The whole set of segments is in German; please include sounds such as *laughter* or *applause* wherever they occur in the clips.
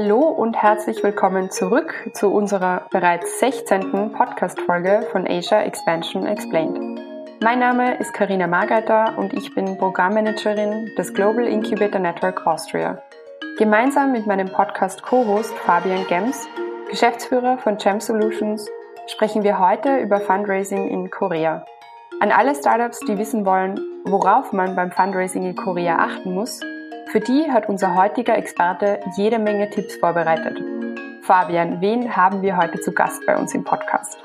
Hallo und herzlich willkommen zurück zu unserer bereits 16. Podcast-Folge von Asia Expansion Explained. Mein Name ist Karina Margeiter und ich bin Programmmanagerin des Global Incubator Network Austria. Gemeinsam mit meinem Podcast Co-Host Fabian Gems, Geschäftsführer von Gem Solutions, sprechen wir heute über Fundraising in Korea. An alle Startups, die wissen wollen, worauf man beim Fundraising in Korea achten muss, für die hat unser heutiger Experte jede Menge Tipps vorbereitet. Fabian, wen haben wir heute zu Gast bei uns im Podcast?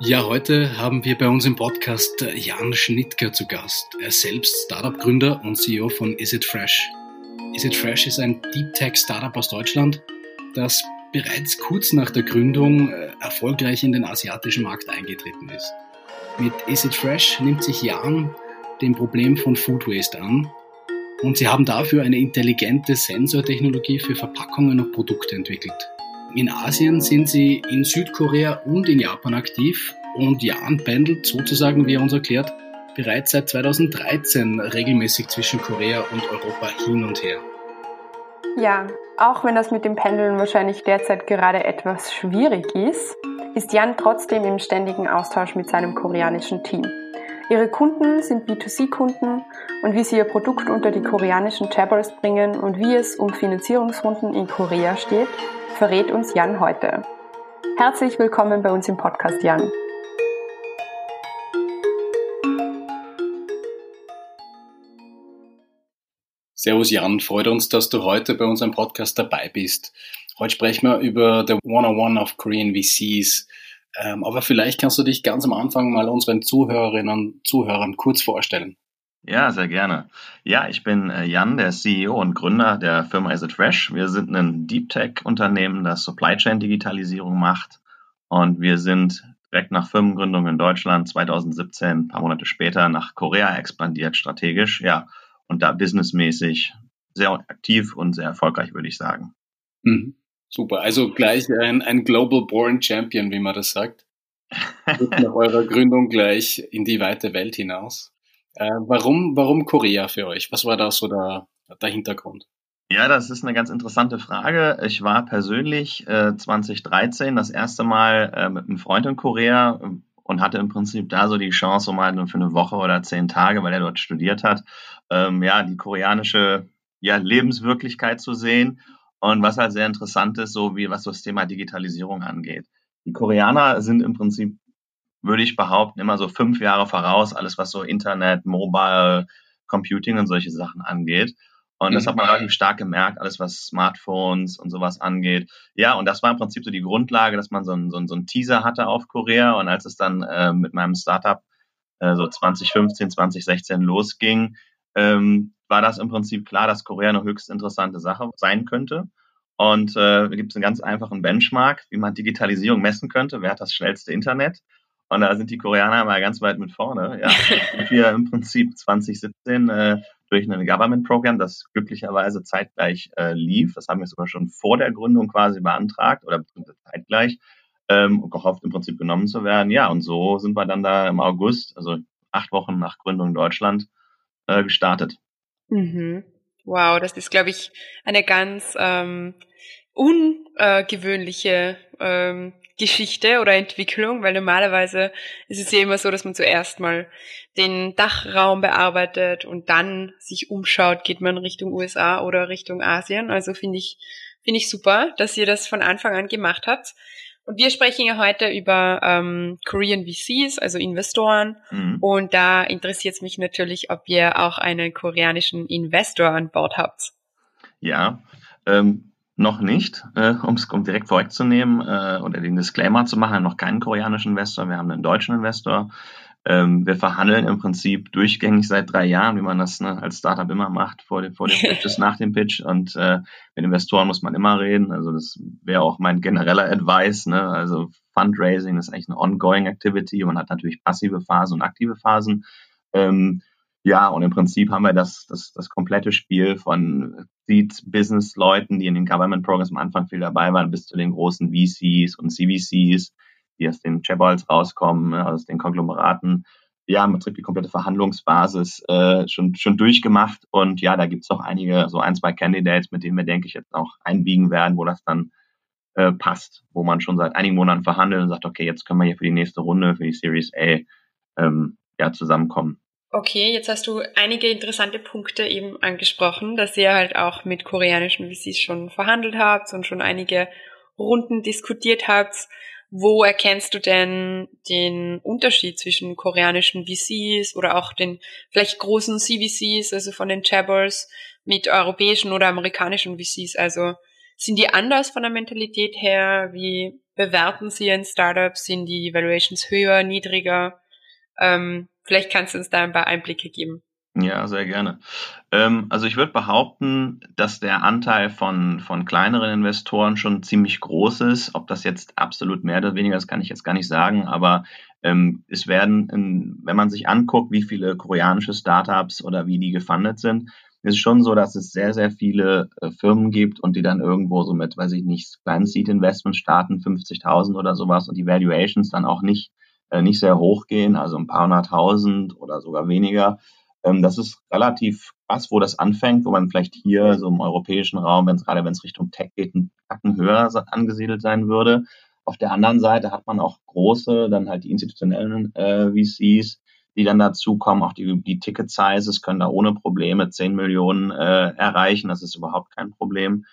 Ja, heute haben wir bei uns im Podcast Jan Schnittger zu Gast. Er ist selbst Startup-Gründer und CEO von Is It Fresh. Is It Fresh ist ein Deep Tech Startup aus Deutschland, das bereits kurz nach der Gründung äh, erfolgreich in den asiatischen Markt eingetreten ist. Mit Is It Fresh nimmt sich Jan dem Problem von Food Waste an und sie haben dafür eine intelligente Sensortechnologie für Verpackungen und Produkte entwickelt. In Asien sind sie in Südkorea und in Japan aktiv und Jan pendelt sozusagen, wie er uns erklärt, bereits seit 2013 regelmäßig zwischen Korea und Europa hin und her. Ja, auch wenn das mit dem Pendeln wahrscheinlich derzeit gerade etwas schwierig ist, ist Jan trotzdem im ständigen Austausch mit seinem koreanischen Team. Ihre Kunden sind B2C-Kunden und wie sie ihr Produkt unter die koreanischen Chabbers bringen und wie es um Finanzierungsrunden in Korea steht, verrät uns Jan heute. Herzlich willkommen bei uns im Podcast, Jan. Servus Jan, freut uns, dass du heute bei unserem Podcast dabei bist. Heute sprechen wir über The 101 of Korean VCs, ähm, aber vielleicht kannst du dich ganz am Anfang mal unseren Zuhörerinnen und Zuhörern kurz vorstellen. Ja, sehr gerne. Ja, ich bin äh, Jan, der CEO und Gründer der Firma Is It Fresh. Wir sind ein Deep Tech Unternehmen, das Supply Chain Digitalisierung macht. Und wir sind direkt nach Firmengründung in Deutschland 2017, ein paar Monate später, nach Korea expandiert strategisch. Ja, und da businessmäßig sehr aktiv und sehr erfolgreich, würde ich sagen. Mhm. Super, also gleich ein, ein Global Born Champion, wie man das sagt. nach eurer Gründung gleich in die weite Welt hinaus. Äh, warum, warum Korea für euch? Was war da so der, der Hintergrund? Ja, das ist eine ganz interessante Frage. Ich war persönlich äh, 2013 das erste Mal äh, mit einem Freund in Korea ähm, und hatte im Prinzip da so die Chance, so mal für eine Woche oder zehn Tage, weil er dort studiert hat, ähm, ja, die koreanische ja, Lebenswirklichkeit zu sehen und was halt sehr interessant ist, so wie was das Thema Digitalisierung angeht. Die Koreaner sind im Prinzip, würde ich behaupten, immer so fünf Jahre voraus, alles was so Internet, Mobile, Computing und solche Sachen angeht. Und das mhm. hat man relativ stark gemerkt, alles was Smartphones und sowas angeht. Ja, und das war im Prinzip so die Grundlage, dass man so einen so so ein Teaser hatte auf Korea. Und als es dann äh, mit meinem Startup äh, so 2015, 2016 losging, ähm, war das im Prinzip klar, dass Korea eine höchst interessante Sache sein könnte. Und äh, da gibt es einen ganz einfachen Benchmark, wie man Digitalisierung messen könnte. Wer hat das schnellste Internet? Und da sind die Koreaner mal ganz weit mit vorne. Ja, *laughs* wir im Prinzip 2017 äh, durch ein Government-Programm, das glücklicherweise zeitgleich äh, lief. Das haben wir sogar schon vor der Gründung quasi beantragt oder zeitgleich ähm, und gehofft, im Prinzip genommen zu werden. Ja, und so sind wir dann da im August, also acht Wochen nach Gründung Deutschland, äh, gestartet. Mhm. Wow, das ist, glaube ich, eine ganz ähm, ungewöhnliche ähm, Geschichte oder Entwicklung, weil normalerweise ist es ja immer so, dass man zuerst mal den Dachraum bearbeitet und dann sich umschaut, geht man Richtung USA oder Richtung Asien. Also finde ich, finde ich super, dass ihr das von Anfang an gemacht habt. Und wir sprechen ja heute über ähm, Korean VCs, also Investoren. Mhm. Und da interessiert es mich natürlich, ob ihr auch einen koreanischen Investor an Bord habt. Ja, ähm, noch nicht, äh, um es direkt vorwegzunehmen äh, oder den Disclaimer zu machen, noch keinen koreanischen Investor. Wir haben einen deutschen Investor. Ähm, wir verhandeln im Prinzip durchgängig seit drei Jahren, wie man das ne, als Startup immer macht, vor dem, vor dem *laughs* Pitch bis nach dem Pitch. Und äh, mit Investoren muss man immer reden. Also das wäre auch mein genereller Advice. Ne? Also Fundraising ist eigentlich eine ongoing Activity. Man hat natürlich passive Phasen und aktive Phasen. Ähm, ja, und im Prinzip haben wir das, das, das komplette Spiel von Seed-Business-Leuten, die in den Government-Programs am Anfang viel dabei waren, bis zu den großen VCs und CVCs, die aus den Chabols rauskommen, ne, aus den Konglomeraten. Ja, im Prinzip die komplette Verhandlungsbasis äh, schon, schon durchgemacht. Und ja, da gibt's auch einige, so ein, zwei Candidates, mit denen wir, denke ich, jetzt auch einbiegen werden, wo das dann äh, passt, wo man schon seit einigen Monaten verhandelt und sagt, okay, jetzt können wir hier für die nächste Runde, für die Series A, ähm, ja, zusammenkommen. Okay, jetzt hast du einige interessante Punkte eben angesprochen, dass ihr halt auch mit koreanischen VCs schon verhandelt habt und schon einige Runden diskutiert habt. Wo erkennst du denn den Unterschied zwischen koreanischen VCs oder auch den vielleicht großen CVCs, also von den Chabbers, mit europäischen oder amerikanischen VCs? Also sind die anders von der Mentalität her? Wie bewerten sie ein Startup? Sind die Valuations höher, niedriger? Ähm, Vielleicht kannst du uns da ein paar Einblicke geben. Ja, sehr gerne. Ähm, also ich würde behaupten, dass der Anteil von, von kleineren Investoren schon ziemlich groß ist. Ob das jetzt absolut mehr oder weniger ist, kann ich jetzt gar nicht sagen. Aber ähm, es werden, wenn man sich anguckt, wie viele koreanische Startups oder wie die gefundet sind, ist schon so, dass es sehr, sehr viele äh, Firmen gibt und die dann irgendwo so mit, weiß ich nicht, kleinen Seed Investments starten, 50.000 oder sowas und die Valuations dann auch nicht äh, nicht sehr hoch gehen, also ein paar hunderttausend oder sogar weniger. Ähm, das ist relativ krass, wo das anfängt, wo man vielleicht hier so im europäischen Raum, wenn es gerade wenn es Richtung Tech geht, ein Tacken höher angesiedelt sein würde. Auf der anderen Seite hat man auch große, dann halt die institutionellen äh, VCs, die dann dazukommen. Auch die, die Ticket Sizes können da ohne Probleme 10 Millionen äh, erreichen. Das ist überhaupt kein Problem.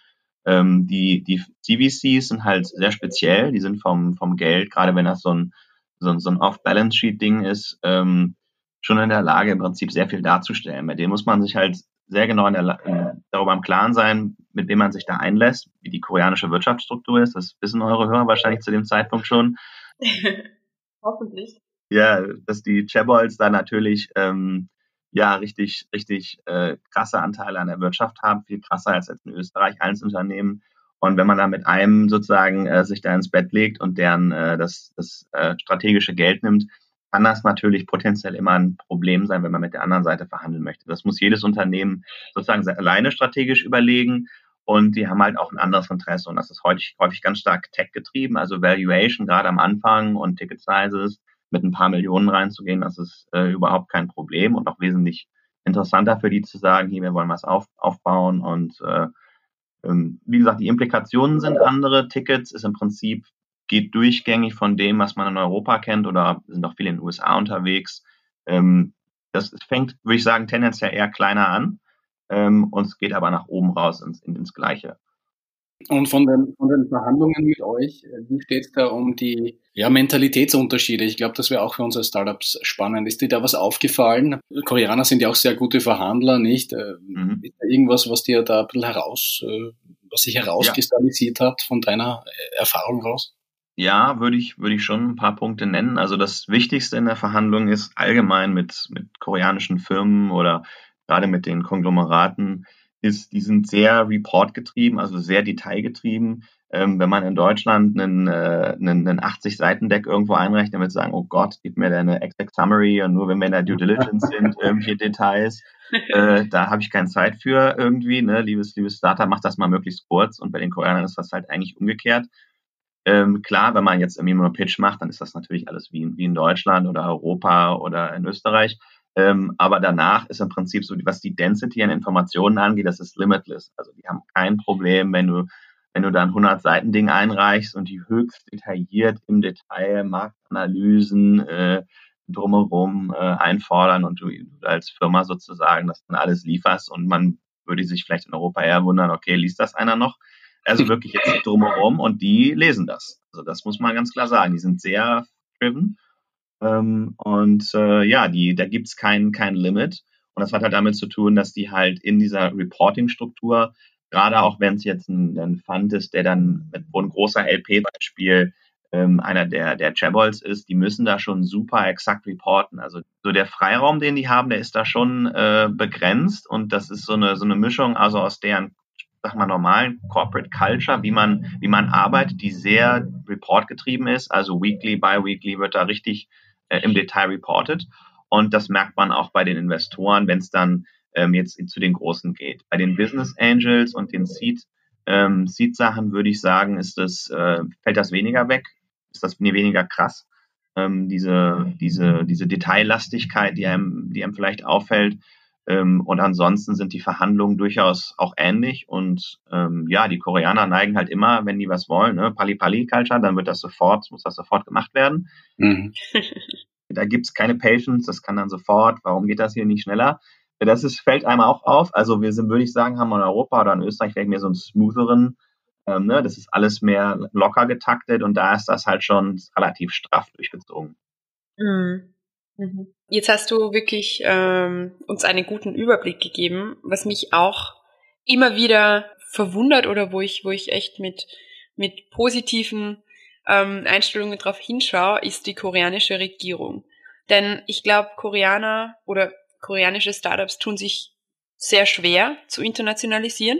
Ähm, die, die CVCs sind halt sehr speziell. Die sind vom, vom Geld, gerade wenn das so ein so, so ein Off-Balance-Sheet-Ding ist, ähm, schon in der Lage, im Prinzip sehr viel darzustellen. Bei dem muss man sich halt sehr genau in der, in, darüber im Klaren sein, mit wem man sich da einlässt, wie die koreanische Wirtschaftsstruktur ist. Das wissen eure Hörer wahrscheinlich zu dem Zeitpunkt schon. *laughs* Hoffentlich. Ja, dass die Chaebols da natürlich ähm, ja richtig, richtig äh, krasse Anteile an der Wirtschaft haben, viel krasser als in Österreich, Einzelunternehmen und wenn man da mit einem sozusagen äh, sich da ins Bett legt und deren äh, das, das äh, strategische Geld nimmt, kann das natürlich potenziell immer ein Problem sein, wenn man mit der anderen Seite verhandeln möchte. Das muss jedes Unternehmen sozusagen alleine strategisch überlegen und die haben halt auch ein anderes Interesse und das ist häufig, häufig ganz stark tech getrieben, also Valuation gerade am Anfang und Ticket Sizes mit ein paar Millionen reinzugehen, das ist äh, überhaupt kein Problem und auch wesentlich interessanter für die zu sagen, hier, wir wollen was auf, aufbauen und äh, ähm, wie gesagt, die Implikationen sind andere. Tickets ist im Prinzip, geht durchgängig von dem, was man in Europa kennt oder sind auch viele in den USA unterwegs. Ähm, das fängt, würde ich sagen, tendenziell eher kleiner an ähm, und es geht aber nach oben raus ins, ins Gleiche. Und von den, von den Verhandlungen mit euch, wie steht es da um die ja, Mentalitätsunterschiede? Ich glaube, das wäre auch für unsere Startups spannend. Ist dir da was aufgefallen? Koreaner sind ja auch sehr gute Verhandler, nicht? Äh, mhm. Ist da irgendwas, was dir da ein bisschen heraus, äh, was sich herauskristallisiert ja. hat von deiner äh, Erfahrung raus? Ja, würde ich, würde ich schon ein paar Punkte nennen. Also das Wichtigste in der Verhandlung ist allgemein mit, mit koreanischen Firmen oder gerade mit den Konglomeraten, ist, die sind sehr report-getrieben, also sehr detailgetrieben. Ähm, wenn man in Deutschland einen, äh, einen, einen 80-Seiten-Deck irgendwo einreicht, dann wird sagen, oh Gott, gib mir deine Exact Summary und nur wenn wir in der Due Diligence *laughs* sind, irgendwelche Details, äh, da habe ich keine Zeit für irgendwie. Ne? Liebes, liebes Startup, mach das mal möglichst kurz und bei den Koreanern ist das halt eigentlich umgekehrt. Ähm, klar, wenn man jetzt irgendwie nur Pitch macht, dann ist das natürlich alles wie, wie in Deutschland oder Europa oder in Österreich. Ähm, aber danach ist im Prinzip so, was die Density an Informationen angeht, das ist limitless. Also die haben kein Problem, wenn du, wenn du dann 100 Seiten Ding einreichst und die höchst detailliert im Detail Marktanalysen äh, drumherum äh, einfordern und du als Firma sozusagen das dann alles lieferst und man würde sich vielleicht in Europa eher wundern, okay, liest das einer noch? Also wirklich jetzt drumherum und die lesen das. Also das muss man ganz klar sagen. Die sind sehr driven ähm, und äh, ja, die, da gibt's kein, kein Limit. Und das hat halt damit zu tun, dass die halt in dieser Reporting-Struktur, gerade auch wenn es jetzt ein, ein Fund ist, der dann, wo ein großer LP-Beispiel ähm, einer der, der Chabols ist, die müssen da schon super exakt reporten. Also so der Freiraum, den die haben, der ist da schon äh, begrenzt und das ist so eine, so eine Mischung also aus deren sag mal, normalen Corporate Culture, wie man, wie man arbeitet, die sehr reportgetrieben ist. Also weekly, bi-weekly wird da richtig äh, im Detail reported. Und das merkt man auch bei den Investoren, wenn es dann ähm, jetzt zu den Großen geht. Bei den Business Angels und den Seed, ähm, Seed-Sachen würde ich sagen, ist das, äh, fällt das weniger weg, ist das weniger krass. Ähm, diese, diese, diese Detaillastigkeit, die einem, die einem vielleicht auffällt, ähm, und ansonsten sind die Verhandlungen durchaus auch ähnlich. Und ähm, ja, die Koreaner neigen halt immer, wenn die was wollen, ne, Pali-Pali-Culture, dann wird das sofort, muss das sofort gemacht werden. Mhm. *laughs* da gibt's keine Patience, das kann dann sofort, warum geht das hier nicht schneller? Das ist, fällt einem auch auf. Also wir sind, würde ich sagen, haben wir in Europa oder in Österreich vielleicht mehr so einen smootheren, ähm, ne, das ist alles mehr locker getaktet und da ist das halt schon relativ straff durchgezogen. Mhm. Mhm. Jetzt hast du wirklich ähm, uns einen guten Überblick gegeben, was mich auch immer wieder verwundert oder wo ich, wo ich echt mit, mit positiven ähm, Einstellungen drauf hinschaue, ist die koreanische Regierung. Denn ich glaube, Koreaner oder koreanische Startups tun sich sehr schwer zu internationalisieren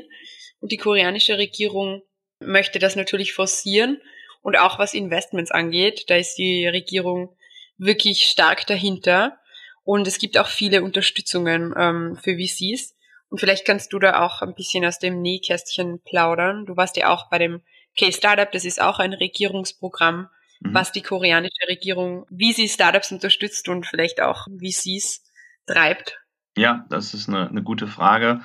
und die koreanische Regierung möchte das natürlich forcieren und auch was Investments angeht, da ist die Regierung wirklich stark dahinter. Und es gibt auch viele Unterstützungen ähm, für VCs. Und vielleicht kannst du da auch ein bisschen aus dem Nähkästchen plaudern. Du warst ja auch bei dem K-Startup, das ist auch ein Regierungsprogramm, mhm. was die koreanische Regierung, wie sie Startups unterstützt und vielleicht auch VCs treibt. Ja, das ist eine, eine gute Frage.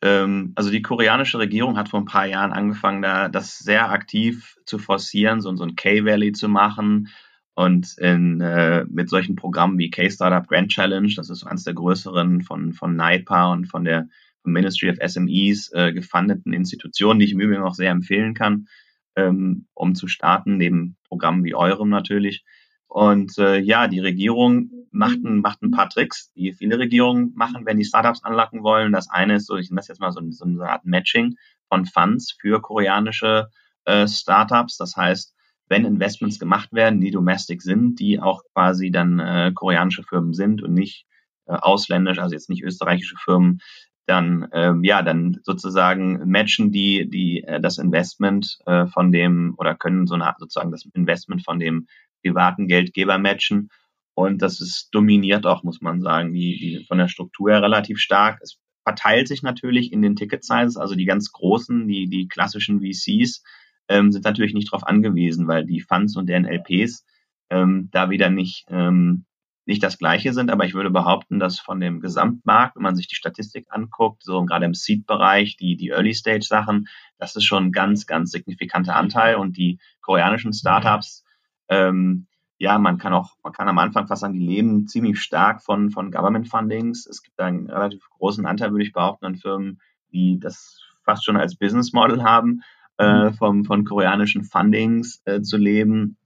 Ähm, also die koreanische Regierung hat vor ein paar Jahren angefangen, da das sehr aktiv zu forcieren, so, so ein K-Valley zu machen, und in, äh, mit solchen Programmen wie K-Startup Grand Challenge, das ist eines der größeren von, von NIPA und von der Ministry of SMEs äh, gefundeten Institutionen, die ich im Übrigen auch sehr empfehlen kann, ähm, um zu starten, neben Programmen wie eurem natürlich. Und äh, ja, die Regierung macht ein, macht ein paar Tricks, die viele Regierungen machen, wenn die Startups anlocken wollen. Das eine ist so, ich nenne das jetzt mal so, so eine Art Matching von Funds für koreanische äh, Startups. Das heißt, wenn Investments gemacht werden, die domestic sind, die auch quasi dann äh, koreanische Firmen sind und nicht äh, ausländisch, also jetzt nicht österreichische Firmen, dann ähm, ja, dann sozusagen matchen die die äh, das Investment äh, von dem oder können so eine sozusagen das Investment von dem privaten Geldgeber matchen und das ist dominiert auch, muss man sagen, die, die von der Struktur her relativ stark. Es verteilt sich natürlich in den Ticket Sizes, also die ganz großen, die die klassischen VCs ähm, sind natürlich nicht darauf angewiesen, weil die Funds und deren LPs ähm, da wieder nicht, ähm, nicht das gleiche sind. Aber ich würde behaupten, dass von dem Gesamtmarkt, wenn man sich die Statistik anguckt, so gerade im Seed-Bereich, die, die Early-Stage-Sachen, das ist schon ein ganz, ganz signifikanter Anteil. Und die koreanischen Startups, ähm, ja, man kann auch, man kann am Anfang fast sagen, die leben ziemlich stark von, von Government Fundings. Es gibt einen relativ großen Anteil, würde ich behaupten, an Firmen, die das fast schon als Business Model haben äh, mhm. vom, von koreanischen Fundings äh, zu leben.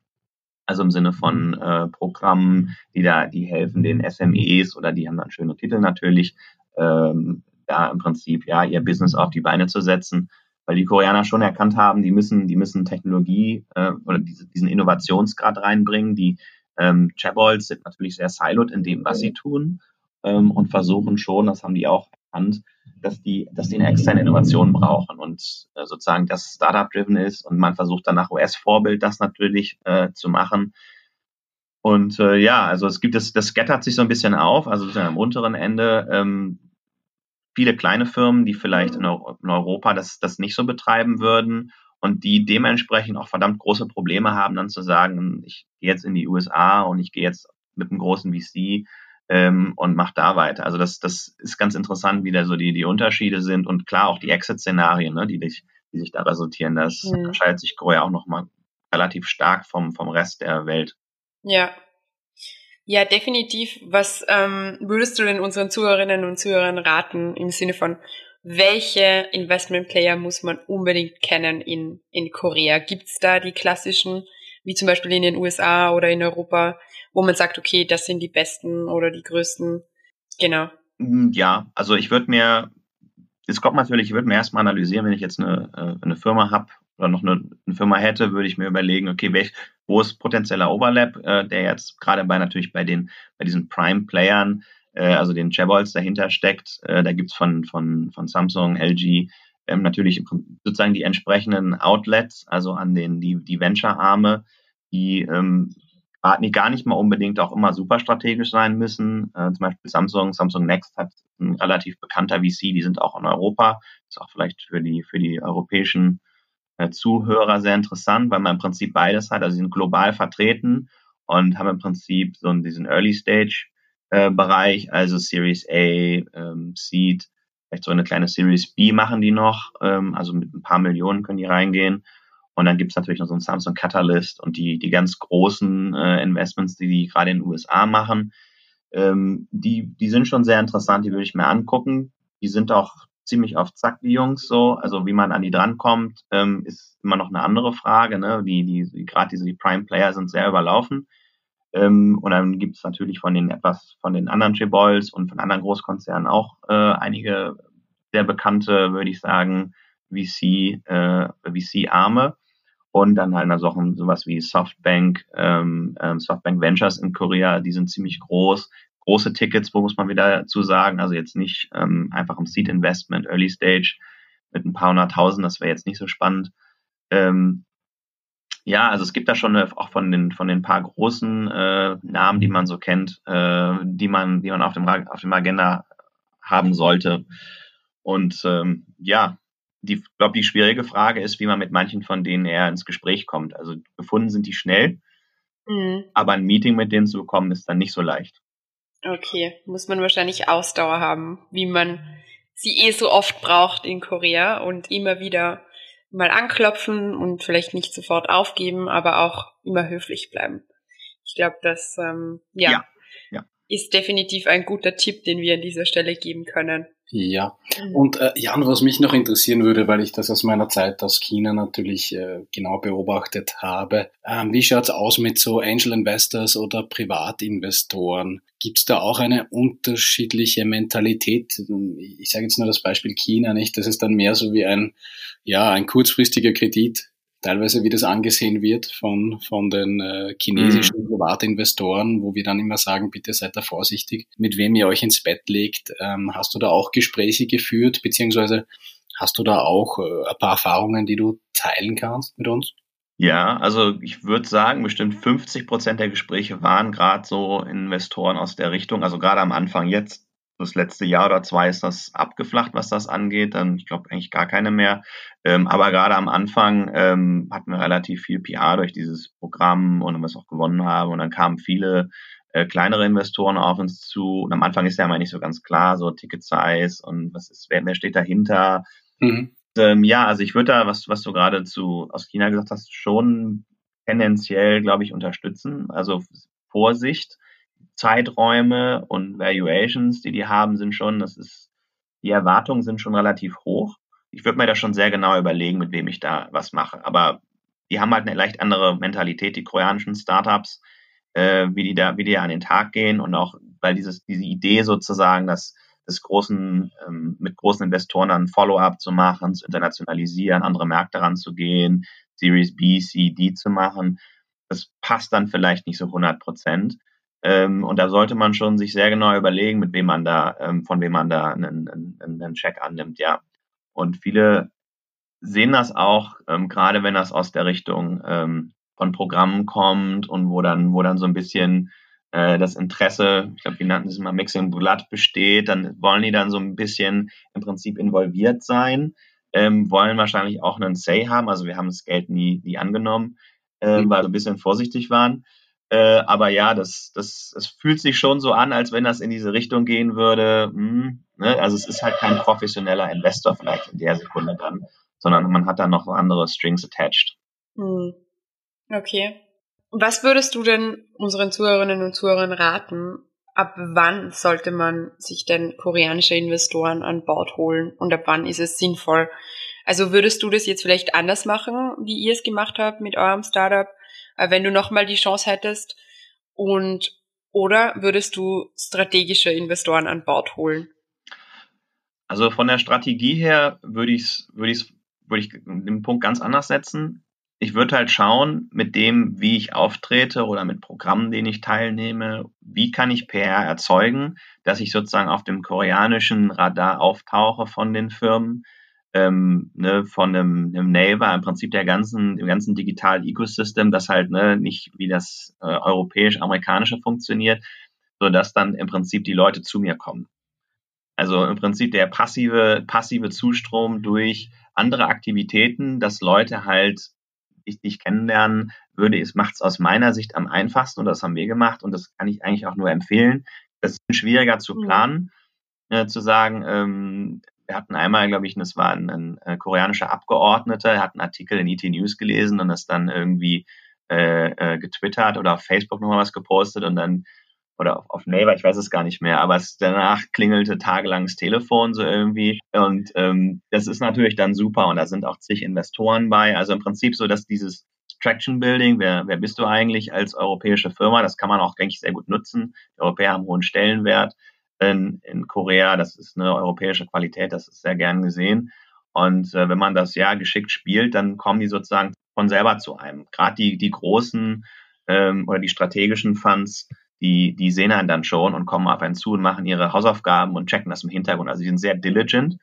Also im Sinne von äh, Programmen, die da, die helfen den SMEs oder die haben dann schöne Titel natürlich, ähm, da im Prinzip ja ihr Business auf die Beine zu setzen, weil die Koreaner schon erkannt haben, die müssen, die müssen Technologie äh, oder diese, diesen Innovationsgrad reinbringen. Die ähm, Chabols sind natürlich sehr siloed in dem, was sie tun ähm, und versuchen schon, das haben die auch erkannt, dass die, dass die eine externe Innovation brauchen und äh, sozusagen das Startup-driven ist und man versucht dann nach US-Vorbild das natürlich äh, zu machen. Und äh, ja, also es gibt das, das scattert sich so ein bisschen auf, also am unteren Ende ähm, viele kleine Firmen, die vielleicht in, in Europa das, das nicht so betreiben würden und die dementsprechend auch verdammt große Probleme haben, dann zu sagen, ich gehe jetzt in die USA und ich gehe jetzt mit einem großen VC ähm, und macht da weiter. Also das, das ist ganz interessant, wie da so die, die Unterschiede sind und klar auch die Exit-Szenarien, ne, die, dich, die sich da resultieren. Das mhm. unterscheidet sich Korea auch nochmal relativ stark vom, vom Rest der Welt. Ja. Ja, definitiv. Was ähm, würdest du denn unseren Zuhörerinnen und Zuhörern raten im Sinne von, welche Investment-Player muss man unbedingt kennen in, in Korea? Gibt's da die klassischen, wie zum Beispiel in den USA oder in Europa, wo man sagt, okay, das sind die besten oder die größten. Genau. Mm, ja, also ich würde mir, es kommt natürlich, ich würde mir erstmal analysieren, wenn ich jetzt eine, äh, eine Firma habe oder noch eine, eine, Firma hätte, würde ich mir überlegen, okay, welch, wo ist potenzieller Overlap, äh, der jetzt gerade bei natürlich bei den, bei diesen Prime-Playern, äh, also den Chabols dahinter steckt. Äh, da gibt's von, von, von Samsung, LG ähm, natürlich sozusagen die entsprechenden Outlets, also an den die, die Venture-Arme, die ähm, gar nicht mal unbedingt auch immer super strategisch sein müssen. Äh, zum Beispiel Samsung, Samsung Next hat ein relativ bekannter VC, die sind auch in Europa. Ist auch vielleicht für die, für die europäischen äh, Zuhörer sehr interessant, weil man im Prinzip beides hat. Also sie sind global vertreten und haben im Prinzip so diesen Early Stage äh, Bereich, also Series A, ähm, Seed, vielleicht so eine kleine Series B machen die noch, ähm, also mit ein paar Millionen können die reingehen. Und dann gibt's natürlich noch so ein Samsung Catalyst und die, die ganz großen äh, Investments, die die gerade in den USA machen. Ähm, die, die sind schon sehr interessant, die würde ich mir angucken. Die sind auch ziemlich auf Zack, die Jungs so. Also wie man an die drankommt, ähm, ist immer noch eine andere Frage. Ne? Die, die, die gerade diese die Prime-Player sind sehr überlaufen. Ähm, und dann gibt es natürlich von den etwas von den anderen Chibols und von anderen Großkonzernen auch äh, einige sehr bekannte, würde ich sagen, VC, äh, VC-Arme. Und dann halt also auch sowas wie Softbank, ähm, ähm, Softbank Ventures in Korea, die sind ziemlich groß. Große Tickets, wo muss man wieder dazu sagen, also jetzt nicht ähm, einfach im Seed Investment, Early Stage mit ein paar hunderttausend, das wäre jetzt nicht so spannend. Ähm, ja, also es gibt da schon eine, auch von den von den paar großen äh, Namen, die man so kennt, äh, die man die man auf dem auf dem Agenda haben sollte. Und ähm, ja, die glaube die schwierige Frage ist, wie man mit manchen von denen eher ins Gespräch kommt. Also gefunden sind die schnell, mhm. aber ein Meeting mit denen zu bekommen ist dann nicht so leicht. Okay, muss man wahrscheinlich Ausdauer haben, wie man sie eh so oft braucht in Korea und immer wieder mal anklopfen und vielleicht nicht sofort aufgeben, aber auch immer höflich bleiben. Ich glaube, das ähm, ja, ja, ja, ist definitiv ein guter Tipp, den wir an dieser Stelle geben können. Ja, mhm. und äh, Jan, was mich noch interessieren würde, weil ich das aus meiner Zeit aus China natürlich äh, genau beobachtet habe, ähm, wie schaut's aus mit so Angel Investors oder Privatinvestoren? Gibt's da auch eine unterschiedliche Mentalität? Ich sage jetzt nur das Beispiel China, nicht? Das ist dann mehr so wie ein, ja, ein kurzfristiger Kredit, teilweise wie das angesehen wird von, von den äh, chinesischen mhm. Privatinvestoren, wo wir dann immer sagen, bitte seid da vorsichtig, mit wem ihr euch ins Bett legt. Ähm, hast du da auch Gespräche geführt, beziehungsweise hast du da auch äh, ein paar Erfahrungen, die du teilen kannst mit uns? Ja, also ich würde sagen, bestimmt 50 Prozent der Gespräche waren gerade so Investoren aus der Richtung. Also gerade am Anfang jetzt das letzte Jahr oder zwei ist das abgeflacht, was das angeht. Dann, ich glaube, eigentlich gar keine mehr. Ähm, aber gerade am Anfang ähm, hatten wir relativ viel PR durch dieses Programm und es auch gewonnen haben. Und dann kamen viele äh, kleinere Investoren auf uns zu. Und am Anfang ist ja immer nicht so ganz klar, so Ticket Size und was ist, wer, wer steht dahinter. Mhm. Ähm, ja, also ich würde da, was, was du gerade zu aus China gesagt hast, schon tendenziell, glaube ich, unterstützen. Also Vorsicht Zeiträume und Valuations, die die haben, sind schon, das ist, die Erwartungen sind schon relativ hoch. Ich würde mir da schon sehr genau überlegen, mit wem ich da was mache. Aber die haben halt eine leicht andere Mentalität, die koreanischen Startups, äh, wie die da, wie die an den Tag gehen und auch, weil dieses, diese Idee sozusagen, dass des großen, ähm, mit großen Investoren dann Follow-up zu machen, zu internationalisieren, andere Märkte ranzugehen, Series B, C, D zu machen, das passt dann vielleicht nicht so 100 Prozent. Ähm, und da sollte man schon sich sehr genau überlegen, mit wem man da, ähm, von wem man da einen, einen, einen Check annimmt, ja. Und viele sehen das auch, ähm, gerade wenn das aus der Richtung ähm, von Programmen kommt und wo dann, wo dann so ein bisschen äh, das Interesse, ich glaube, wir nannten es immer Mixing Blood besteht, dann wollen die dann so ein bisschen im Prinzip involviert sein, ähm, wollen wahrscheinlich auch einen Say haben. Also wir haben das Geld nie, nie angenommen, äh, weil wir ein bisschen vorsichtig waren. Äh, aber ja, das, das, es fühlt sich schon so an, als wenn das in diese Richtung gehen würde. Hm, ne? Also es ist halt kein professioneller Investor vielleicht in der Sekunde dann, sondern man hat dann noch andere Strings attached. Hm. Okay. Was würdest du denn unseren Zuhörerinnen und Zuhörern raten? Ab wann sollte man sich denn koreanische Investoren an Bord holen und ab wann ist es sinnvoll? Also würdest du das jetzt vielleicht anders machen, wie ihr es gemacht habt mit eurem Startup? Äh, wenn du nochmal die Chance hättest? Und oder würdest du strategische Investoren an Bord holen? Also von der Strategie her würde ich würde ich's würde ich den Punkt ganz anders setzen. Ich würde halt schauen, mit dem, wie ich auftrete oder mit Programmen, denen ich teilnehme, wie kann ich PR erzeugen, dass ich sozusagen auf dem koreanischen Radar auftauche von den Firmen, ähm, ne, von einem, einem Naver, im Prinzip der ganzen, dem ganzen digitalen Ecosystem, das halt ne, nicht wie das äh, europäisch-amerikanische funktioniert, so dass dann im Prinzip die Leute zu mir kommen. Also im Prinzip der passive, passive Zustrom durch andere Aktivitäten, dass Leute halt dich, dich kennenlernen würde, macht es aus meiner Sicht am einfachsten und das haben wir gemacht und das kann ich eigentlich auch nur empfehlen. Das ist schwieriger zu mhm. planen, äh, zu sagen, ähm, wir hatten einmal, glaube ich, das war ein, ein, ein koreanischer Abgeordneter, er hat einen Artikel in ET News gelesen und das dann irgendwie äh, äh, getwittert oder auf Facebook nochmal was gepostet und dann oder auf, auf Naver, ich weiß es gar nicht mehr, aber es danach klingelte tagelang das Telefon so irgendwie und ähm, das ist natürlich dann super und da sind auch zig Investoren bei. Also im Prinzip so, dass dieses Traction Building, wer, wer bist du eigentlich als europäische Firma, das kann man auch, denke ich, sehr gut nutzen. Die Europäer haben hohen Stellenwert in, in Korea, das ist eine europäische Qualität, das ist sehr gern gesehen. Und äh, wenn man das ja geschickt spielt, dann kommen die sozusagen von selber zu einem. Gerade die, die großen ähm, oder die strategischen Funds, die, die sehen einen dann schon und kommen auf einen zu und machen ihre Hausaufgaben und checken das im Hintergrund. Also sie sind sehr diligent.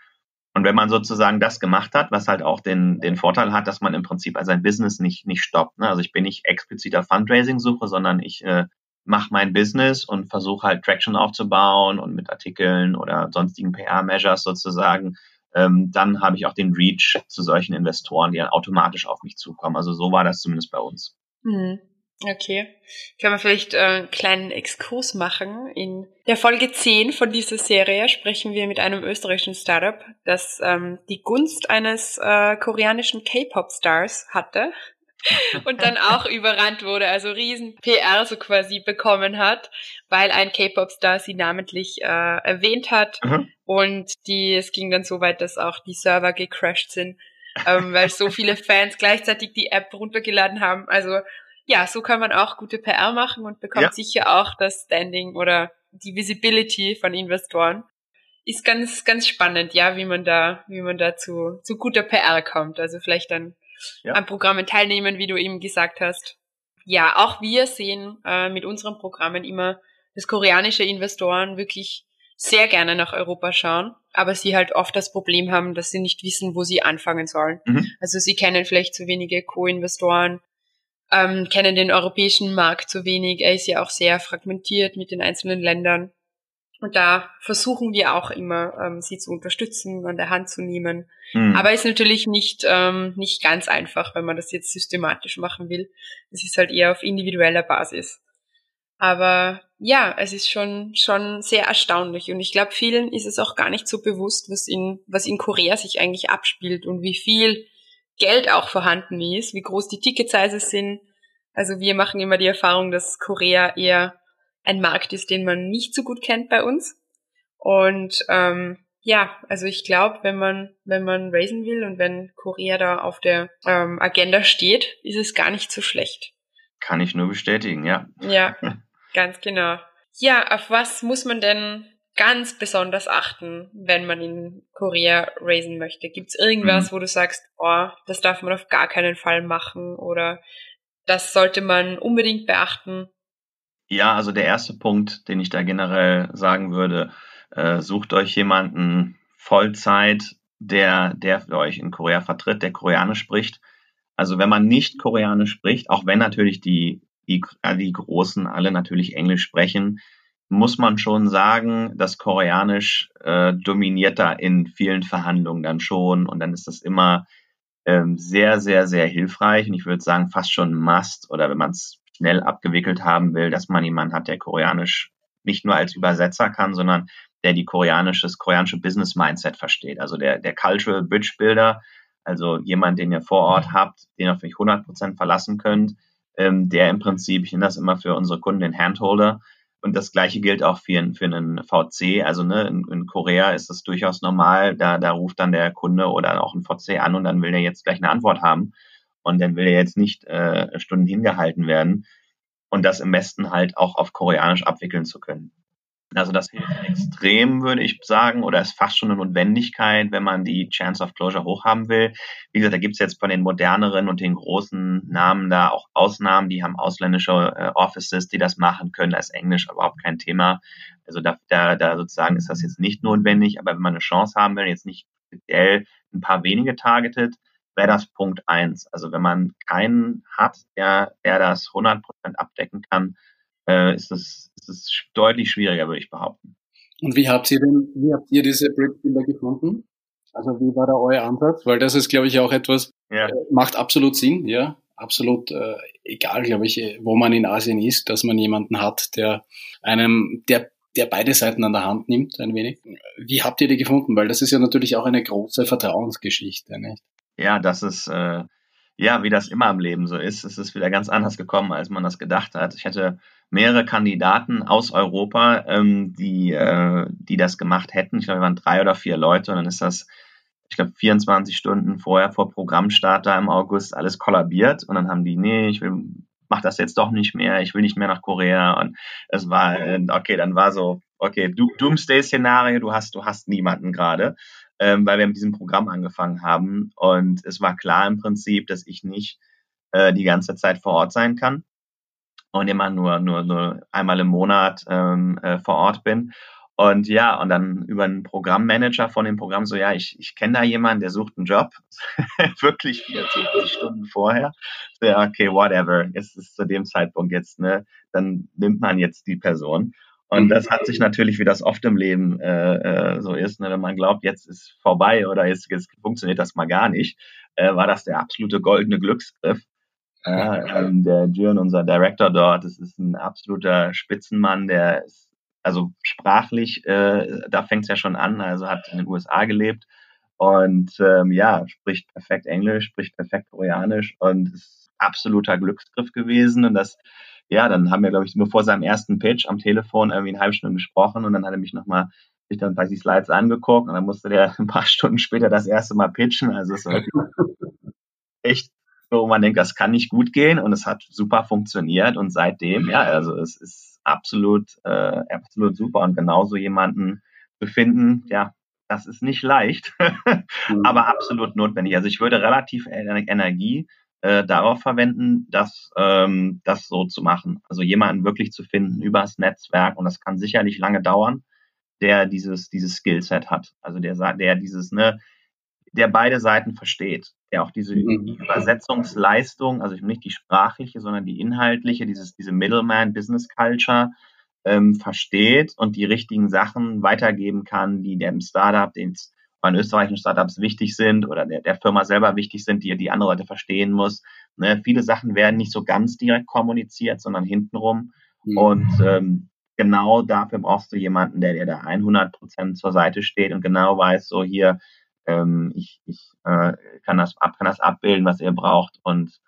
Und wenn man sozusagen das gemacht hat, was halt auch den, den Vorteil hat, dass man im Prinzip sein Business nicht, nicht stoppt. Ne? Also ich bin nicht expliziter Fundraising-Suche, sondern ich äh, mache mein Business und versuche halt Traction aufzubauen und mit Artikeln oder sonstigen PR-Measures sozusagen. Ähm, dann habe ich auch den Reach zu solchen Investoren, die dann automatisch auf mich zukommen. Also so war das zumindest bei uns. Mhm. Okay. Können wir vielleicht äh, einen kleinen Exkurs machen? In der Folge 10 von dieser Serie sprechen wir mit einem österreichischen Startup, das ähm, die Gunst eines äh, koreanischen K-Pop-Stars hatte *laughs* und dann auch überrannt wurde, also riesen PR so quasi bekommen hat, weil ein K-Pop-Star sie namentlich äh, erwähnt hat mhm. und die es ging dann so weit, dass auch die Server gecrashed sind, ähm, weil so viele Fans gleichzeitig die App runtergeladen haben. Also ja, so kann man auch gute PR machen und bekommt ja. sicher auch das Standing oder die Visibility von Investoren. Ist ganz, ganz spannend, ja, wie man da, wie man da zu, zu guter PR kommt. Also vielleicht dann ja. an Programmen teilnehmen, wie du eben gesagt hast. Ja, auch wir sehen äh, mit unseren Programmen immer, dass koreanische Investoren wirklich sehr gerne nach Europa schauen, aber sie halt oft das Problem haben, dass sie nicht wissen, wo sie anfangen sollen. Mhm. Also sie kennen vielleicht zu wenige Co-Investoren, ähm, kennen den europäischen Markt zu wenig. Er ist ja auch sehr fragmentiert mit den einzelnen Ländern. Und da versuchen wir auch immer, ähm, sie zu unterstützen, an der Hand zu nehmen. Mhm. Aber ist natürlich nicht, ähm, nicht ganz einfach, wenn man das jetzt systematisch machen will. Es ist halt eher auf individueller Basis. Aber ja, es ist schon, schon sehr erstaunlich. Und ich glaube, vielen ist es auch gar nicht so bewusst, was in, was in Korea sich eigentlich abspielt und wie viel Geld auch vorhanden ist, wie groß die Ticket-Sizes sind. Also wir machen immer die Erfahrung, dass Korea eher ein Markt ist, den man nicht so gut kennt bei uns. Und ähm, ja, also ich glaube, wenn man wenn man raisen will und wenn Korea da auf der ähm, Agenda steht, ist es gar nicht so schlecht. Kann ich nur bestätigen, ja. Ja, *laughs* ganz genau. Ja, auf was muss man denn ganz besonders achten, wenn man in Korea raisen möchte? Gibt es irgendwas, mhm. wo du sagst, oh, das darf man auf gar keinen Fall machen oder das sollte man unbedingt beachten? Ja, also der erste Punkt, den ich da generell sagen würde, äh, sucht euch jemanden Vollzeit, der, der euch in Korea vertritt, der Koreanisch spricht. Also wenn man nicht Koreanisch spricht, auch wenn natürlich die, die, die Großen alle natürlich Englisch sprechen, muss man schon sagen, das Koreanisch äh, dominiert da in vielen Verhandlungen dann schon und dann ist das immer ähm, sehr, sehr, sehr hilfreich und ich würde sagen fast schon Must oder wenn man es schnell abgewickelt haben will, dass man jemanden hat, der Koreanisch nicht nur als Übersetzer kann, sondern der die koreanisches, koreanische Business Mindset versteht. Also der, der Cultural Bridge Builder, also jemand, den ihr vor Ort habt, den ihr auf mich 100% verlassen könnt, ähm, der im Prinzip, ich nenne das immer für unsere Kunden den Handholder, und das Gleiche gilt auch für, für einen VC. Also ne, in, in Korea ist es durchaus normal, da, da ruft dann der Kunde oder auch ein VC an und dann will er jetzt gleich eine Antwort haben. Und dann will er jetzt nicht äh, Stunden hingehalten werden. Und das im besten halt auch auf Koreanisch abwickeln zu können. Also das hilft extrem, würde ich sagen, oder ist fast schon eine Notwendigkeit, wenn man die Chance of Closure hochhaben will. Wie gesagt, da gibt es jetzt von den moderneren und den großen Namen da auch Ausnahmen, die haben ausländische äh, Offices, die das machen können. Ist Englisch überhaupt kein Thema. Also da, da, da sozusagen ist das jetzt nicht notwendig, aber wenn man eine Chance haben will, jetzt nicht speziell ein paar wenige targetet, wäre das Punkt eins. Also wenn man keinen hat, der, der das 100% abdecken kann, äh, ist es ist es deutlich schwieriger, würde ich behaupten. Und wie habt ihr denn, wie habt ihr diese Brickbilder gefunden? Also wie war da euer Ansatz? Weil das ist, glaube ich, auch etwas, ja. äh, macht absolut Sinn, ja. Absolut äh, egal, glaube ich, wo man in Asien ist, dass man jemanden hat, der einem, der der beide Seiten an der Hand nimmt, ein wenig. Wie habt ihr die gefunden? Weil das ist ja natürlich auch eine große Vertrauensgeschichte, nicht? Ja, das ist, äh, ja, wie das immer im Leben so ist, es ist wieder ganz anders gekommen, als man das gedacht hat. Ich hatte mehrere Kandidaten aus Europa, ähm, die, äh, die das gemacht hätten. Ich glaube, wir waren drei oder vier Leute und dann ist das, ich glaube, 24 Stunden vorher vor Programmstart da im August alles kollabiert und dann haben die, nee, ich will, mach das jetzt doch nicht mehr, ich will nicht mehr nach Korea und es war, äh, okay, dann war so, okay, Doomsday-Szenario, du hast, du hast niemanden gerade ähm, weil wir mit diesem Programm angefangen haben. Und es war klar im Prinzip, dass ich nicht äh, die ganze Zeit vor Ort sein kann und immer nur, nur, nur einmal im Monat ähm, äh, vor Ort bin. Und ja, und dann über einen Programmmanager von dem Programm so, ja, ich, ich kenne da jemanden, der sucht einen Job, *laughs* wirklich 24 Stunden vorher. So, ja, okay, whatever, es ist zu dem Zeitpunkt jetzt, ne, dann nimmt man jetzt die Person. Und das hat sich natürlich, wie das oft im Leben äh, äh, so ist, ne, wenn man glaubt, jetzt ist vorbei oder jetzt, jetzt funktioniert das mal gar nicht, äh, war das der absolute goldene Glücksgriff. Äh, ähm, der Jürgen, unser Director dort, das ist ein absoluter Spitzenmann, der ist also sprachlich, äh, da fängt es ja schon an, also hat in den USA gelebt und ähm, ja, spricht perfekt Englisch, spricht perfekt Koreanisch und ist absoluter Glücksgriff gewesen und das ja, dann haben wir, glaube ich, nur vor seinem ersten Pitch am Telefon irgendwie eine halbe Stunde gesprochen und dann hat er mich nochmal sich dann bei die Slides angeguckt und dann musste der *laughs* ein paar Stunden später das erste Mal pitchen. Also es war *laughs* echt wo man denkt, das kann nicht gut gehen und es hat super funktioniert und seitdem, ja, also es ist absolut, äh, absolut super und genauso jemanden zu finden, ja, das ist nicht leicht, *laughs* aber absolut notwendig. Also ich würde relativ Energie äh, darauf verwenden, das, ähm, das so zu machen. Also jemanden wirklich zu finden übers Netzwerk und das kann sicherlich lange dauern, der dieses, dieses Skillset hat. Also der, der dieses, ne, der beide Seiten versteht, der auch diese mhm. Übersetzungsleistung, also nicht die sprachliche, sondern die inhaltliche, dieses, diese Middleman Business Culture ähm, versteht und die richtigen Sachen weitergeben kann, die dem Startup, den bei österreichischen Startups wichtig sind oder der, der Firma selber wichtig sind, die die andere Leute verstehen muss. Ne? Viele Sachen werden nicht so ganz direkt kommuniziert, sondern hintenrum. Mhm. Und ähm, genau dafür brauchst du jemanden, der dir da 100 Prozent zur Seite steht und genau weiß, so hier, ähm, ich, ich äh, kann, das ab, kann das abbilden, was ihr braucht und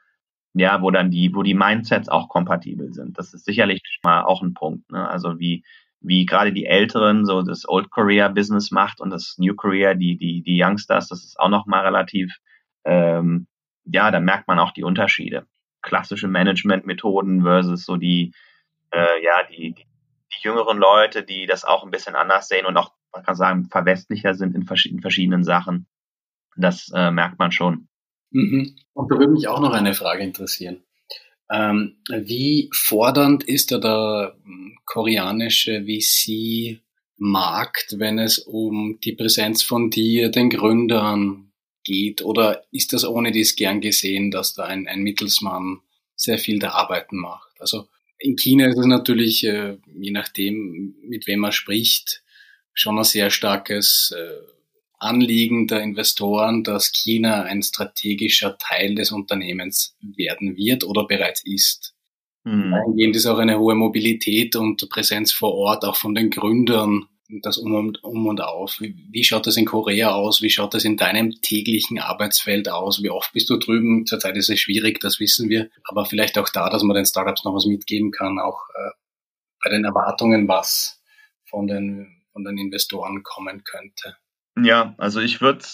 ja, wo dann die, wo die Mindsets auch kompatibel sind. Das ist sicherlich mal auch ein Punkt. Ne? Also wie, wie gerade die Älteren so das Old Korea Business macht und das New Korea, die, die, die Youngsters, das ist auch nochmal relativ, ähm, ja, da merkt man auch die Unterschiede. Klassische Management-Methoden versus so die, äh, ja, die, die, die jüngeren Leute, die das auch ein bisschen anders sehen und auch, man kann sagen, verwestlicher sind in verschiedenen, verschiedenen Sachen. Das äh, merkt man schon. Mhm. Und da würde mich auch noch eine Frage interessieren. Ähm, wie fordernd ist da der koreanische VC-Markt, wenn es um die Präsenz von dir, den Gründern geht? Oder ist das ohne dies gern gesehen, dass da ein, ein Mittelsmann sehr viel der Arbeiten macht? Also in China ist es natürlich, äh, je nachdem, mit wem man spricht, schon ein sehr starkes äh, Anliegen der Investoren, dass China ein strategischer Teil des Unternehmens werden wird oder bereits ist. Mhm. Dahingehend ist auch eine hohe Mobilität und Präsenz vor Ort, auch von den Gründern, das um und, um und auf. Wie, schaut das in Korea aus? Wie schaut das in deinem täglichen Arbeitsfeld aus? Wie oft bist du drüben? Zurzeit ist es schwierig, das wissen wir. Aber vielleicht auch da, dass man den Startups noch was mitgeben kann, auch äh, bei den Erwartungen, was von den, von den Investoren kommen könnte. Ja, also ich würde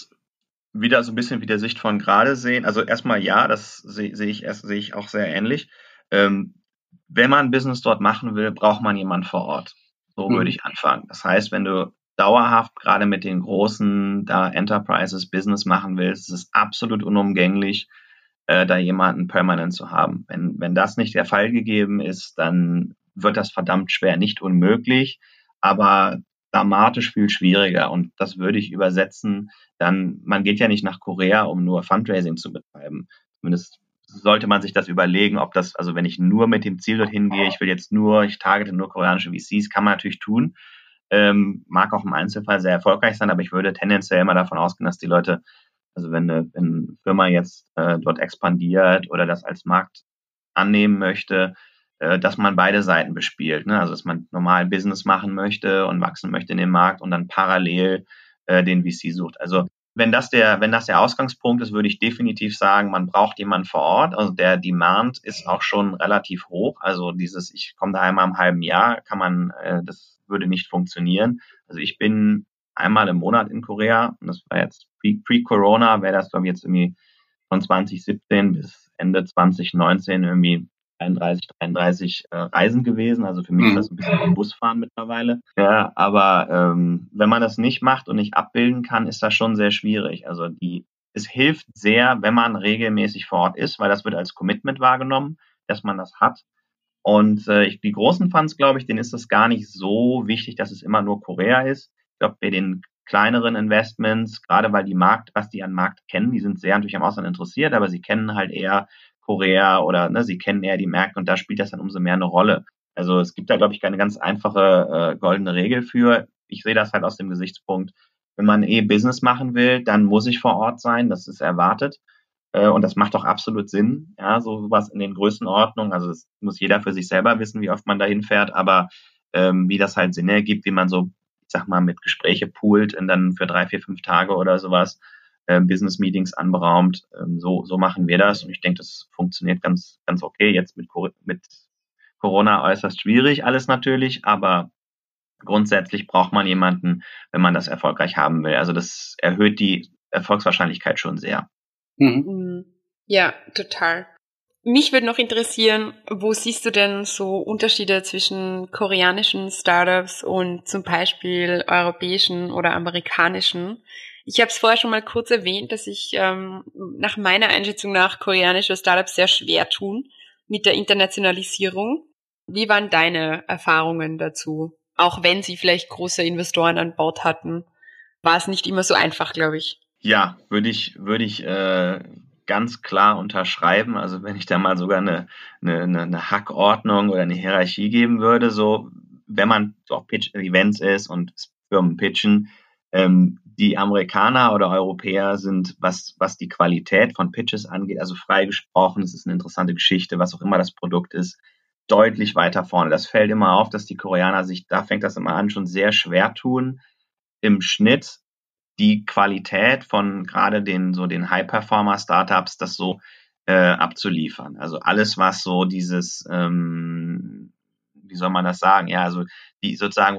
wieder so ein bisschen wie der Sicht von gerade sehen. Also erstmal ja, das sehe seh ich sehe ich auch sehr ähnlich. Ähm, wenn man Business dort machen will, braucht man jemanden vor Ort. So mhm. würde ich anfangen. Das heißt, wenn du dauerhaft gerade mit den großen da Enterprises Business machen willst, ist es absolut unumgänglich, äh, da jemanden permanent zu haben. Wenn, wenn das nicht der Fall gegeben ist, dann wird das verdammt schwer, nicht unmöglich, aber dramatisch viel schwieriger. Und das würde ich übersetzen, dann, man geht ja nicht nach Korea, um nur Fundraising zu betreiben. Zumindest sollte man sich das überlegen, ob das, also wenn ich nur mit dem Ziel dorthin gehe, ich will jetzt nur, ich targete nur koreanische VCs, kann man natürlich tun. Ähm, mag auch im Einzelfall sehr erfolgreich sein, aber ich würde tendenziell immer davon ausgehen, dass die Leute, also wenn eine, wenn eine Firma jetzt äh, dort expandiert oder das als Markt annehmen möchte, dass man beide Seiten bespielt. Ne? Also dass man normal Business machen möchte und wachsen möchte in dem Markt und dann parallel äh, den VC sucht. Also wenn das der, wenn das der Ausgangspunkt ist, würde ich definitiv sagen, man braucht jemanden vor Ort. Also der Demand ist auch schon relativ hoch. Also dieses, ich komme da einmal im halben Jahr, kann man, äh, das würde nicht funktionieren. Also ich bin einmal im Monat in Korea und das war jetzt pre-Corona, wäre das, glaube ich, jetzt irgendwie von 2017 bis Ende 2019 irgendwie 31, 33 äh, Reisen gewesen. Also für mich ist das ein bisschen wie Busfahren mittlerweile. Ja, aber ähm, wenn man das nicht macht und nicht abbilden kann, ist das schon sehr schwierig. Also die, es hilft sehr, wenn man regelmäßig vor Ort ist, weil das wird als Commitment wahrgenommen, dass man das hat. Und äh, die großen Funds, glaube ich, denen ist es gar nicht so wichtig, dass es immer nur Korea ist. Ich glaube, bei den kleineren Investments, gerade weil die Markt, was die an Markt kennen, die sind sehr natürlich am Ausland interessiert, aber sie kennen halt eher Korea oder ne, sie kennen eher die Märkte und da spielt das dann umso mehr eine Rolle. Also es gibt da, glaube ich, keine ganz einfache äh, goldene Regel für. Ich sehe das halt aus dem Gesichtspunkt, wenn man eh Business machen will, dann muss ich vor Ort sein, das ist erwartet. Äh, und das macht auch absolut Sinn, ja, so was in den Größenordnungen. Also das muss jeder für sich selber wissen, wie oft man dahin fährt, aber ähm, wie das halt Sinn ergibt, wie man so, ich sag mal, mit Gespräche poolt und dann für drei, vier, fünf Tage oder sowas äh, Business Meetings anberaumt. Ähm, so, so machen wir das und ich denke, das funktioniert ganz, ganz okay. Jetzt mit, mit Corona äußerst schwierig alles natürlich, aber grundsätzlich braucht man jemanden, wenn man das erfolgreich haben will. Also das erhöht die Erfolgswahrscheinlichkeit schon sehr. Mhm. mhm. Ja, total. Mich würde noch interessieren, wo siehst du denn so Unterschiede zwischen koreanischen Startups und zum Beispiel europäischen oder amerikanischen? Ich habe es vorher schon mal kurz erwähnt, dass ich ähm, nach meiner Einschätzung nach koreanische Startups sehr schwer tun mit der Internationalisierung. Wie waren deine Erfahrungen dazu? Auch wenn sie vielleicht große Investoren an Bord hatten, war es nicht immer so einfach, glaube ich. Ja, würde ich, würde ich äh, ganz klar unterschreiben. Also wenn ich da mal sogar eine, eine, eine Hackordnung oder eine Hierarchie geben würde, so wenn man auf Pitch-Events ist und Firmen pitchen, ähm, die Amerikaner oder Europäer sind, was, was die Qualität von Pitches angeht, also freigesprochen, es ist eine interessante Geschichte, was auch immer das Produkt ist, deutlich weiter vorne. Das fällt immer auf, dass die Koreaner sich, da fängt das immer an, schon sehr schwer tun, im Schnitt die Qualität von gerade den so den High-Performer-Startups, das so äh, abzuliefern. Also alles, was so dieses, ähm, wie soll man das sagen? Ja, also die sozusagen,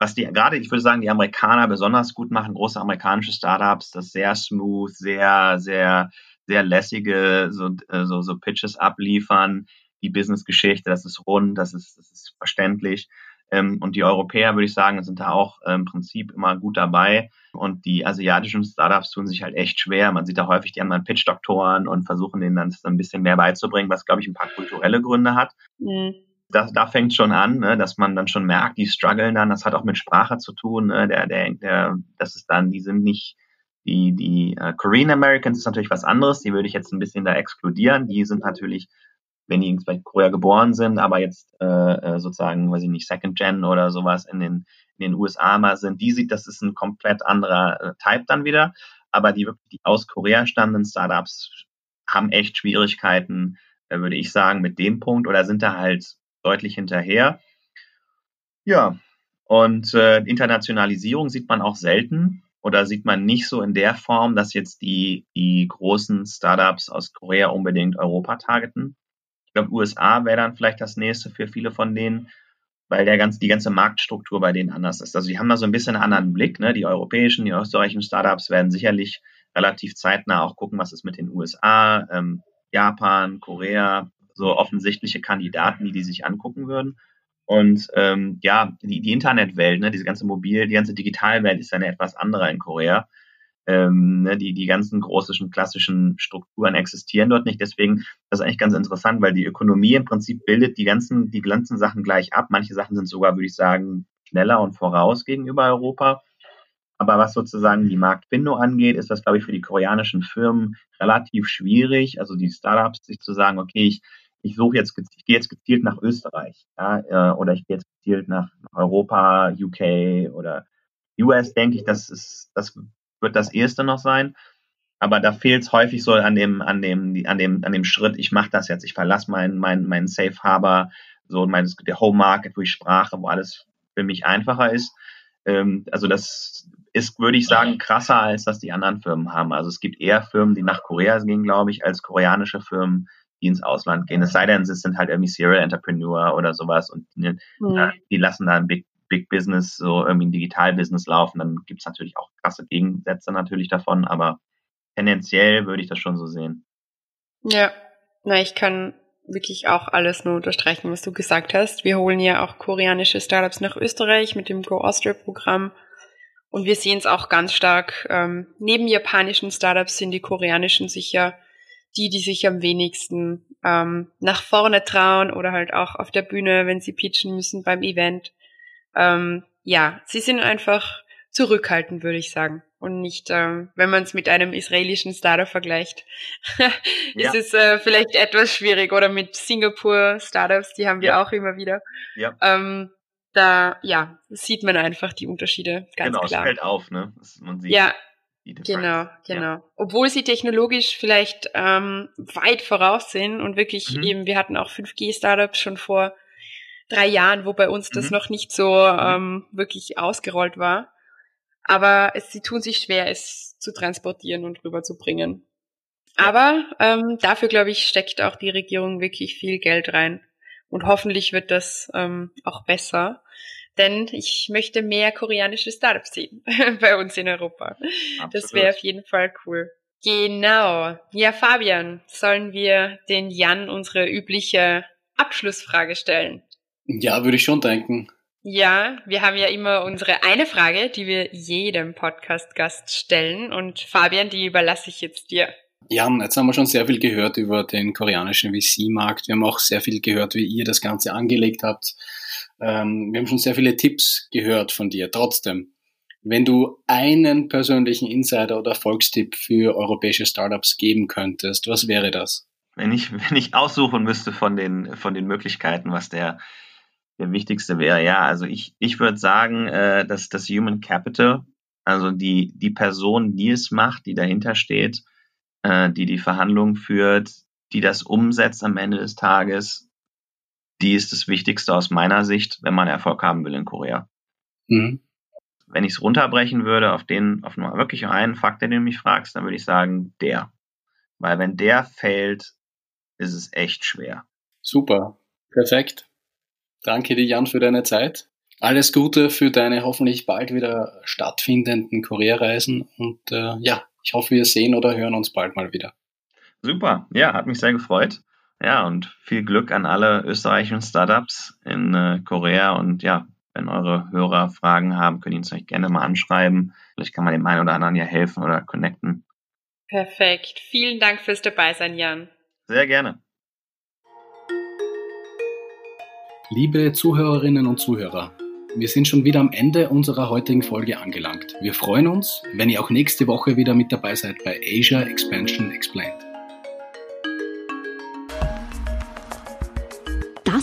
was die gerade, ich würde sagen, die Amerikaner besonders gut machen, große amerikanische Startups, das sehr smooth, sehr, sehr, sehr lässige so, äh, so, so Pitches abliefern, die Business-Geschichte, das ist rund, das ist, das ist verständlich. Ähm, und die Europäer, würde ich sagen, sind da auch äh, im Prinzip immer gut dabei. Und die asiatischen Startups tun sich halt echt schwer. Man sieht da häufig die anderen Pitch-Doktoren und versuchen denen dann ein bisschen mehr beizubringen, was, glaube ich, ein paar kulturelle Gründe hat. Mhm da, da fängt schon an, ne, dass man dann schon merkt, die strugglen dann, das hat auch mit Sprache zu tun, ne, der, der, der, das ist dann, die sind nicht, die, die uh, Korean Americans ist natürlich was anderes, die würde ich jetzt ein bisschen da exkludieren, die sind natürlich, wenn die vielleicht Korea geboren sind, aber jetzt äh, äh, sozusagen, weiß ich nicht, Second Gen oder sowas in den, in den USA mal sind, die sieht, das ist ein komplett anderer äh, Type dann wieder, aber die wirklich die aus Korea stammenden Startups haben echt Schwierigkeiten, äh, würde ich sagen, mit dem Punkt oder sind da halt deutlich hinterher. Ja, und äh, Internationalisierung sieht man auch selten oder sieht man nicht so in der Form, dass jetzt die, die großen Startups aus Korea unbedingt Europa targeten. Ich glaube, USA wäre dann vielleicht das nächste für viele von denen, weil der ganz, die ganze Marktstruktur bei denen anders ist. Also die haben da so ein bisschen einen anderen Blick. Ne? Die europäischen, die österreichischen Startups werden sicherlich relativ zeitnah auch gucken, was ist mit den USA, ähm, Japan, Korea, so offensichtliche Kandidaten, die die sich angucken würden. Und ähm, ja, die, die Internetwelt, ne, diese ganze Mobil, die ganze Digitalwelt ist eine etwas andere in Korea. Ähm, ne, die, die ganzen großen klassischen Strukturen existieren dort nicht. Deswegen, das ist eigentlich ganz interessant, weil die Ökonomie im Prinzip bildet die ganzen, die ganzen Sachen gleich ab. Manche Sachen sind sogar, würde ich sagen, schneller und voraus gegenüber Europa. Aber was sozusagen die Marktbindung angeht, ist das, glaube ich, für die koreanischen Firmen relativ schwierig. Also die Startups sich zu sagen, okay, ich ich suche jetzt, ich gehe jetzt gezielt nach Österreich, ja, äh, oder ich gehe jetzt gezielt nach Europa, UK oder US, denke ich, das ist, das wird das erste noch sein. Aber da fehlt es häufig so an dem, an dem, an dem, an dem Schritt, ich mache das jetzt, ich verlasse meinen, meinen, meinen Safe Harbor, so mein, der Home Market durch Sprache, wo alles für mich einfacher ist. Ähm, also das ist, würde ich sagen, krasser, als das die anderen Firmen haben. Also es gibt eher Firmen, die nach Korea gehen, glaube ich, als koreanische Firmen, die ins Ausland gehen. Es sei denn, sie sind halt irgendwie Serial Entrepreneur oder sowas und die, mhm. die lassen da ein Big, Big Business, so irgendwie ein Digital-Business laufen. Dann gibt's natürlich auch krasse Gegensätze natürlich davon, aber tendenziell würde ich das schon so sehen. Ja, na, ich kann wirklich auch alles nur unterstreichen, was du gesagt hast. Wir holen ja auch koreanische Startups nach Österreich mit dem Go Austria Programm. Und wir sehen es auch ganz stark. Ähm, neben japanischen Startups sind die koreanischen sicher die, die sich am wenigsten ähm, nach vorne trauen oder halt auch auf der Bühne, wenn sie pitchen müssen beim Event. Ähm, ja, sie sind einfach zurückhaltend, würde ich sagen. Und nicht, ähm, wenn man es mit einem israelischen Startup vergleicht, *laughs* ist ja. es äh, vielleicht etwas schwierig. Oder mit Singapur-Startups, die haben wir ja. auch immer wieder. Ja. Ähm, da, ja, sieht man einfach die Unterschiede ganz genau, klar. Genau, es fällt auf, ne? Man sieht, ja, Genau, genau. Ja. Obwohl sie technologisch vielleicht ähm, weit voraus sind und wirklich mhm. eben, wir hatten auch 5G-Startups schon vor drei Jahren, wo bei uns das mhm. noch nicht so mhm. ähm, wirklich ausgerollt war. Aber es, sie tun sich schwer, es zu transportieren und rüberzubringen. Ja. Aber ähm, dafür, glaube ich, steckt auch die Regierung wirklich viel Geld rein. Und hoffentlich wird das ähm, auch besser denn ich möchte mehr koreanische Startups sehen *laughs* bei uns in Europa. Absolut. Das wäre auf jeden Fall cool. Genau. Ja, Fabian, sollen wir den Jan unsere übliche Abschlussfrage stellen? Ja, würde ich schon denken. Ja, wir haben ja immer unsere eine Frage, die wir jedem Podcast-Gast stellen. Und Fabian, die überlasse ich jetzt dir. Jan, jetzt haben wir schon sehr viel gehört über den koreanischen VC-Markt. Wir haben auch sehr viel gehört, wie ihr das Ganze angelegt habt. Ähm, wir haben schon sehr viele Tipps gehört von dir. Trotzdem, wenn du einen persönlichen Insider oder Erfolgstipp für europäische Startups geben könntest, was wäre das? Wenn ich, *laughs* wenn ich aussuchen müsste von den, von den Möglichkeiten, was der, der wichtigste wäre, ja, also ich, ich würde sagen, äh, dass das Human Capital, also die, die Person, die es macht, die dahinter steht, äh, die die Verhandlungen führt, die das umsetzt am Ende des Tages, die ist das Wichtigste aus meiner Sicht, wenn man Erfolg haben will in Korea. Mhm. Wenn ich es runterbrechen würde auf den, auf nur wirklich einen Fakt, den du mich fragst, dann würde ich sagen, der. Weil wenn der fällt, ist es echt schwer. Super. Perfekt. Danke dir, Jan, für deine Zeit. Alles Gute für deine hoffentlich bald wieder stattfindenden Korea-Reisen und äh, ja, ich hoffe, wir sehen oder hören uns bald mal wieder. Super, ja, hat mich sehr gefreut. Ja, und viel Glück an alle österreichischen Startups in äh, Korea. Und ja, wenn eure Hörer Fragen haben, könnt ihr uns euch gerne mal anschreiben. Vielleicht kann man dem einen oder anderen ja helfen oder connecten. Perfekt. Vielen Dank fürs Dabeisein, Jan. Sehr gerne. Liebe Zuhörerinnen und Zuhörer, wir sind schon wieder am Ende unserer heutigen Folge angelangt. Wir freuen uns, wenn ihr auch nächste Woche wieder mit dabei seid bei Asia Expansion Explained.